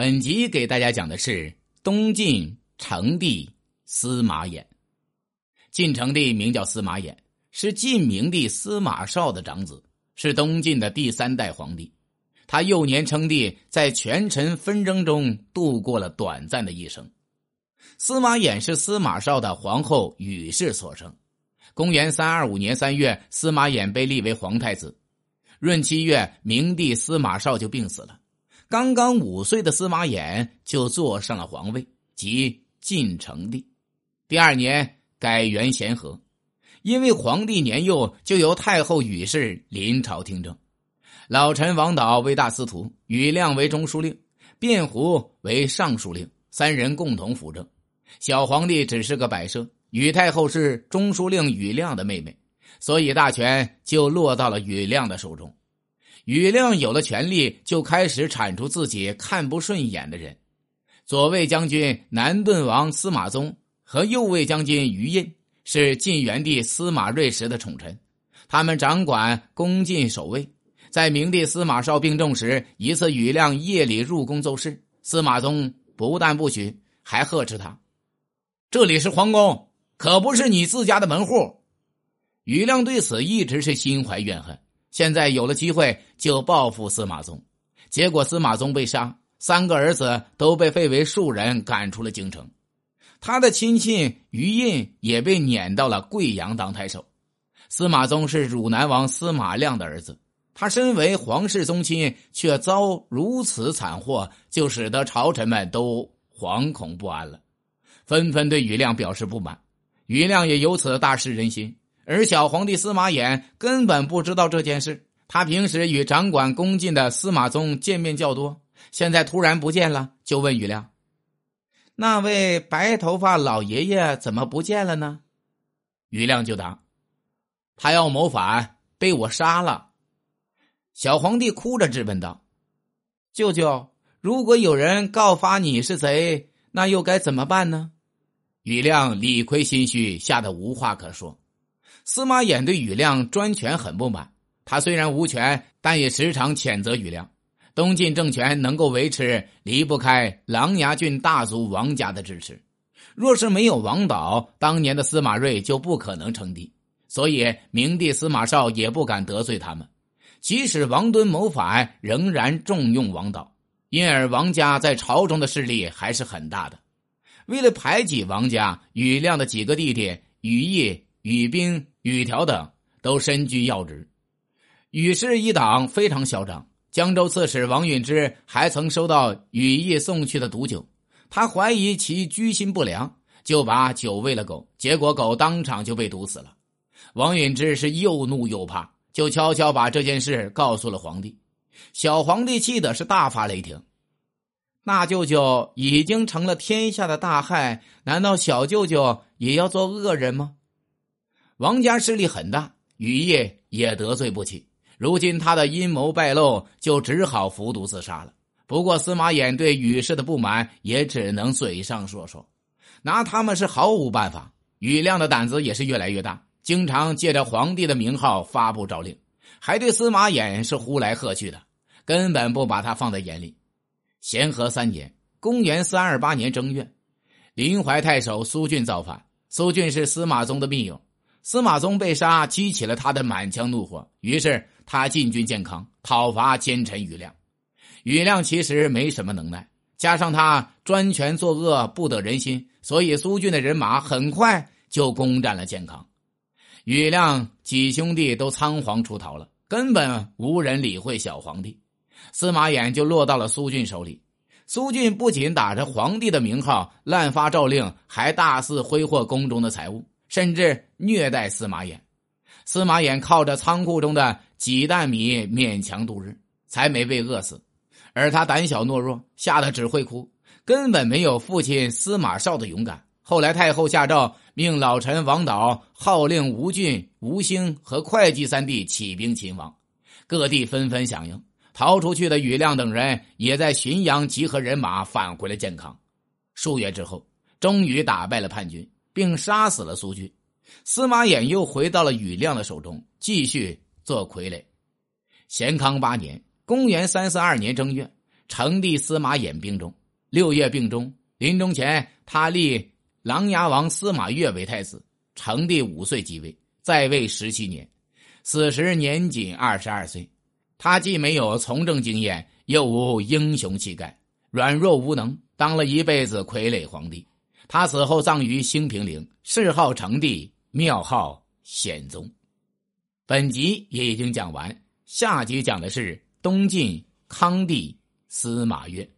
本集给大家讲的是东晋成帝司马衍。晋成帝名叫司马衍，是晋明帝司马绍的长子，是东晋的第三代皇帝。他幼年称帝，在权臣纷争中度过了短暂的一生。司马衍是司马绍的皇后宇氏所生。公元三二五年三月，司马衍被立为皇太子。闰七月，明帝司马绍就病死了。刚刚五岁的司马衍就坐上了皇位，即晋成帝。第二年改元咸和，因为皇帝年幼，就由太后宇氏临朝听政。老臣王导为大司徒，宇亮为中书令，卞胡为尚书令，三人共同辅政。小皇帝只是个摆设。宇太后是中书令宇亮的妹妹，所以大权就落到了宇亮的手中。宇亮有了权力，就开始铲除自己看不顺眼的人。左卫将军南顿王司马宗和右卫将军于印是晋元帝司马睿时的宠臣，他们掌管宫禁守卫。在明帝司马绍病重时，一次宇亮夜里入宫奏事，司马宗不但不许，还呵斥他：“这里是皇宫，可不是你自家的门户。”宇亮对此一直是心怀怨恨。现在有了机会，就报复司马宗，结果司马宗被杀，三个儿子都被废为庶人，赶出了京城。他的亲戚于印也被撵到了贵阳当太守。司马宗是汝南王司马亮的儿子，他身为皇室宗亲，却遭如此惨祸，就使得朝臣们都惶恐不安了，纷纷对于亮表示不满。于亮也由此大失人心。而小皇帝司马衍根本不知道这件事，他平时与掌管宫禁的司马宗见面较多，现在突然不见了，就问于亮：“那位白头发老爷爷怎么不见了呢？”于亮就答：“他要谋反，被我杀了。”小皇帝哭着质问道：“舅舅，如果有人告发你是贼，那又该怎么办呢？”于亮理亏心虚，吓得无话可说。司马衍对宇亮专权很不满，他虽然无权，但也时常谴责宇亮。东晋政权能够维持，离不开琅琊郡大族王家的支持。若是没有王导，当年的司马睿就不可能称帝。所以明帝司马绍也不敢得罪他们。即使王敦谋反，仍然重用王导，因而王家在朝中的势力还是很大的。为了排挤王家，宇亮的几个弟弟宇毅、宇兵。禹条等都身居要职，禹氏一党非常嚣张。江州刺史王允之还曾收到禹毅送去的毒酒，他怀疑其居心不良，就把酒喂了狗，结果狗当场就被毒死了。王允之是又怒又怕，就悄悄把这件事告诉了皇帝。小皇帝气的是大发雷霆：“大舅舅已经成了天下的大害，难道小舅舅也要做恶人吗？”王家势力很大，禹业也得罪不起。如今他的阴谋败露，就只好服毒自杀了。不过司马衍对雨氏的不满，也只能嘴上说说，拿他们是毫无办法。雨亮的胆子也是越来越大，经常借着皇帝的名号发布诏令，还对司马衍是呼来喝去的，根本不把他放在眼里。咸和三年（公元三二八年正月），临淮太守苏峻造反。苏峻是司马宗的密友。司马宗被杀，激起了他的满腔怒火。于是他进军建康，讨伐奸臣宇亮。宇亮其实没什么能耐，加上他专权作恶，不得人心，所以苏峻的人马很快就攻占了建康。宇亮几兄弟都仓皇出逃了，根本无人理会小皇帝。司马衍就落到了苏峻手里。苏峻不仅打着皇帝的名号滥发诏令，还大肆挥霍宫中的财物。甚至虐待司马衍，司马衍靠着仓库中的几担米勉强度日，才没被饿死。而他胆小懦弱，吓得只会哭，根本没有父亲司马绍的勇敢。后来太后下诏，命老臣王导号令吴郡、吴兴和会稽三地起兵勤王，各地纷纷响应。逃出去的宇亮等人也在浔阳集合人马，返回了健康。数月之后，终于打败了叛军。并杀死了苏峻，司马衍又回到了宇亮的手中，继续做傀儡。咸康八年（公元三四二年正月），成帝司马衍病重，六月病终。临终前，他立琅琊王司马越为太子。成帝五岁即位，在位十七年，死时年仅二十二岁。他既没有从政经验，又无英雄气概，软弱无能，当了一辈子傀儡皇帝。他死后葬于兴平陵，谥号成帝，庙号显宗。本集也已经讲完，下集讲的是东晋康帝司马越。